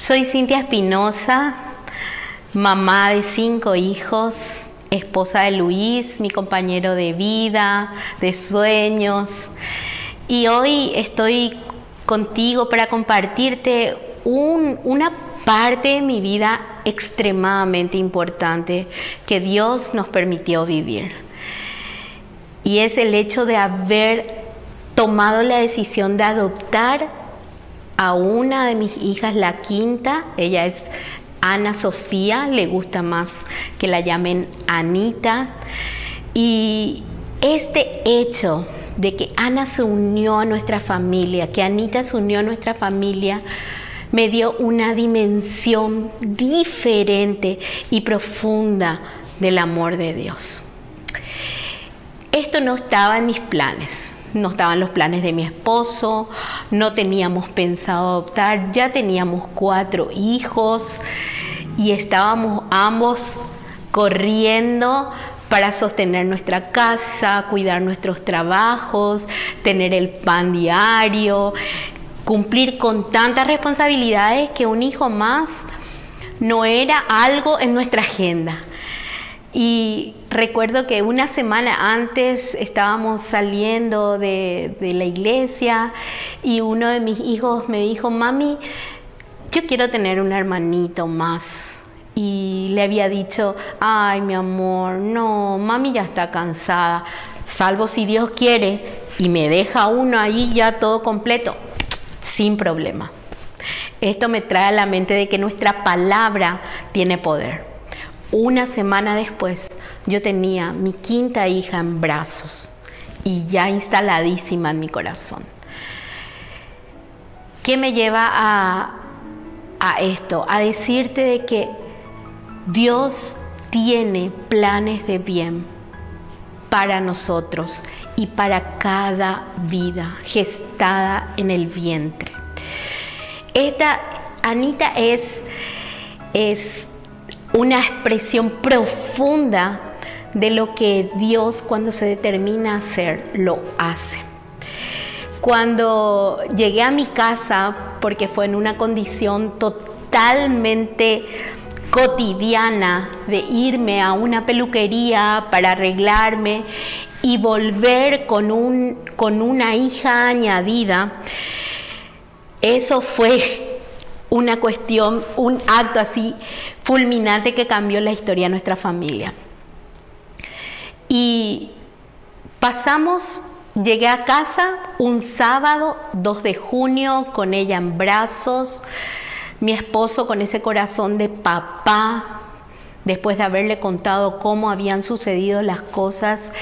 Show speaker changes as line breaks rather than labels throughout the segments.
Soy Cintia Espinosa, mamá de cinco hijos, esposa de Luis, mi compañero de vida, de sueños. Y hoy estoy contigo para compartirte una parte de mi vida extremadamente importante que Dios nos permitió vivir. Y es el hecho de haber tomado la decisión de adoptar a una de mis hijas, la quinta, ella es Ana Sofía, le gusta más que la llamen Anita. Y este hecho de que Ana se unió a nuestra familia, que Anita se unió a nuestra familia, me dio una dimensión diferente y profunda del amor de Dios. Esto no estaba en mis planes no estaban los planes de mi esposo, no teníamos pensado adoptar, ya teníamos cuatro hijos y estábamos ambos corriendo para sostener nuestra casa, cuidar nuestros trabajos, tener el pan diario, cumplir con tantas responsabilidades que un hijo más no era algo en nuestra agenda. Y recuerdo que una semana antes estábamos saliendo de, la iglesia y uno de mis hijos me dijo, mami, yo quiero tener un hermanito más. Y le había dicho, ay mi amor, no, mami ya está cansada, salvo si Dios quiere y me deja uno ahí ya todo completo, sin problema. Esto me trae a la mente de que nuestra palabra tiene poder. Una semana después yo tenía mi quinta hija en brazos y ya instaladísima en mi corazón. ¿Qué me lleva a, a esto? A decirte de que Dios tiene planes de bien para nosotros y para cada vida gestada en el vientre. Esta Anita es, es una expresión profunda de lo que Dios cuando se determina a hacer, lo hace. Cuando llegué a mi casa, porque fue en una condición totalmente cotidiana de irme a una peluquería para arreglarme y volver con, un, con una hija añadida, eso fue una cuestión, un acto así fulminante que cambió la historia de nuestra familia. Y pasamos, llegué a casa un sábado 2 de junio con ella en brazos, mi esposo con ese corazón de papá, Después de haberle contado cómo habían sucedido las cosas,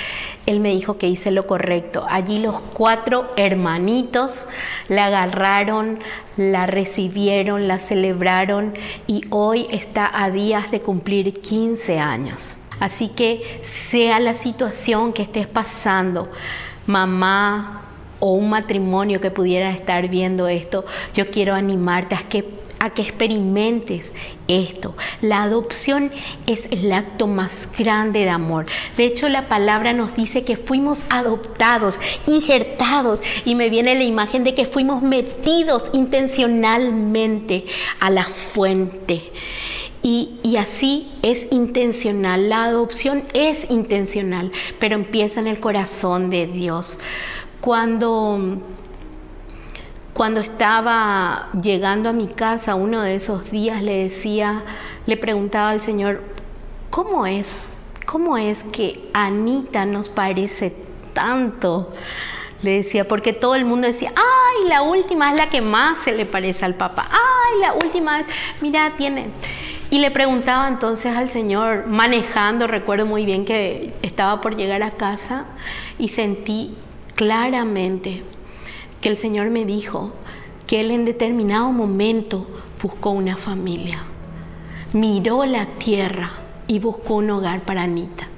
él me dijo que hice lo correcto. Allí los cuatro hermanitos la agarraron, la recibieron, la celebraron y hoy está a días de cumplir 15 años. Así que sea la situación que estés pasando, mamá o un matrimonio que pudiera estar viendo esto, yo quiero animarte a que a que experimentes esto. La adopción es el acto más grande de amor. De hecho, la palabra nos dice que fuimos adoptados, injertados, y me viene la imagen de que fuimos metidos intencionalmente a la fuente. Y, y, así es intencional, la adopción es intencional, pero empieza en el corazón de Dios. Cuando cuando estaba llegando a mi casa, uno de esos días le decía, le preguntaba al Señor, ¿cómo es? ¿Cómo es que Anita nos parece tanto? Le decía, porque todo el mundo decía, ay, la última es la que más se le parece al papá, ay, la última es, mira, tiene... Y le preguntaba entonces al Señor, manejando, recuerdo muy bien que estaba por llegar a casa y sentí claramente que el Señor me dijo que Él en determinado momento buscó una familia, miró la tierra y buscó un hogar para Anita.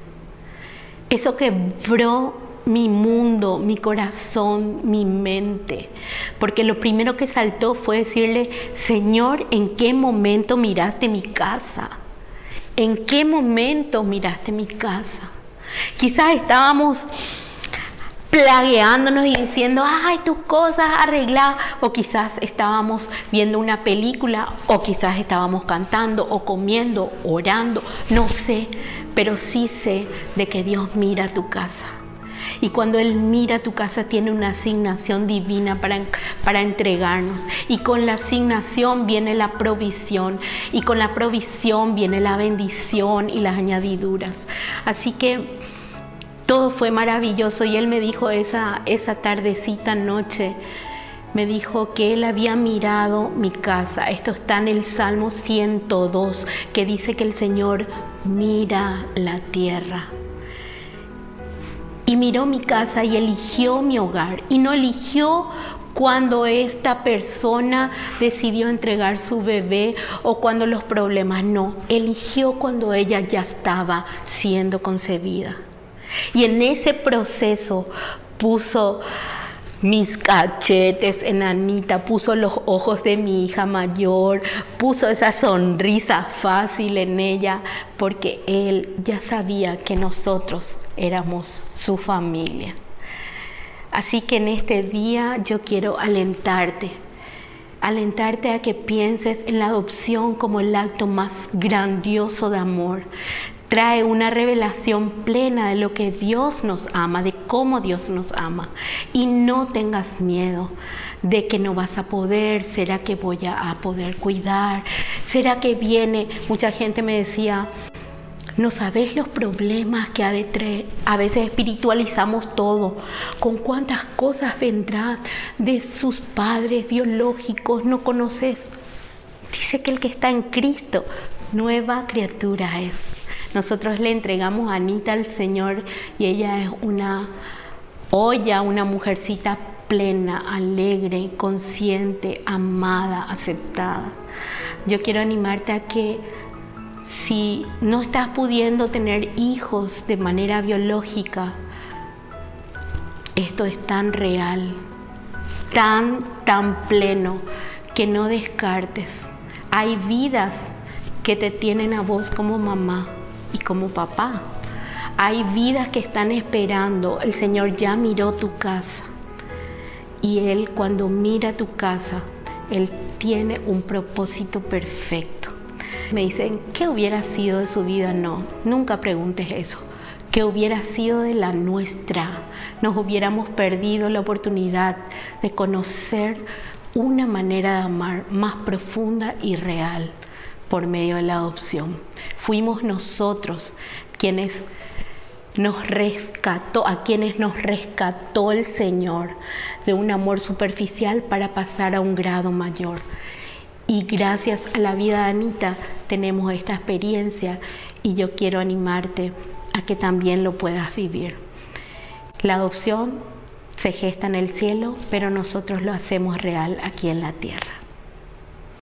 Eso quebró mi mundo, mi corazón, mi mente. Porque lo primero que saltó fue decirle, Señor, ¿en qué momento miraste mi casa? ¿En qué momento miraste mi casa? Quizás estábamos plagueándonos y diciendo, ay, tus cosas arregladas. O quizás estábamos viendo una película, o quizás estábamos cantando, o comiendo, orando, no sé, pero sí sé de que Dios mira tu casa. Y cuando Él mira tu casa tiene una asignación divina para, para entregarnos. Y con la asignación viene la provisión. Y con la provisión viene la bendición y las añadiduras. Así que todo fue maravilloso. Y Él me dijo esa, esa tardecita noche me dijo que él había mirado mi casa. Esto está en el Salmo 102, que dice que el Señor mira la tierra y miró mi casa y eligió mi hogar y no eligió cuando esta persona decidió entregar su bebé o cuando los problemas, no, eligió cuando ella ya estaba siendo concebida. Y en ese proceso puso mis cachetes en Anita, puso los ojos de mi hija mayor, puso esa sonrisa fácil en ella, porque él ya sabía que nosotros éramos su familia. Así que en este día yo quiero alentarte, alentarte a que pienses en la adopción como el acto más grandioso de amor, trae una revelación plena de lo que Dios nos ama, de cómo Dios nos ama. Y no tengas miedo de que no vas a poder, será que voy a poder cuidar, será que viene, mucha gente me decía, no sabes los problemas que ha de traer. A veces espiritualizamos todo. ¿Con cuántas cosas vendrán de sus padres biológicos? No conoces. Dice que el que está en Cristo, nueva criatura es. Nosotros le entregamos a Anita al Señor y ella es una olla, una mujercita plena, alegre, consciente, amada, aceptada. Yo quiero animarte a que si no estás pudiendo tener hijos de manera biológica, esto es tan real, tan, tan pleno, que no descartes. Hay vidas que te tienen a vos como mamá y como papá. Hay vidas que están esperando. El Señor ya miró tu casa. Y Él cuando mira tu casa, Él tiene un propósito perfecto. Me dicen, ¿qué hubiera sido de su vida? No, nunca preguntes eso. ¿Qué hubiera sido de la nuestra? Nos hubiéramos perdido la oportunidad de conocer una manera de amar más profunda y real por medio de la adopción. Fuimos nosotros quienes nos rescató, a quienes nos rescató el Señor de un amor superficial para pasar a un grado mayor. Y gracias a la vida de Anita tenemos esta experiencia y yo quiero animarte a que también lo puedas vivir. La adopción se gesta en el cielo, pero nosotros lo hacemos real aquí en la tierra.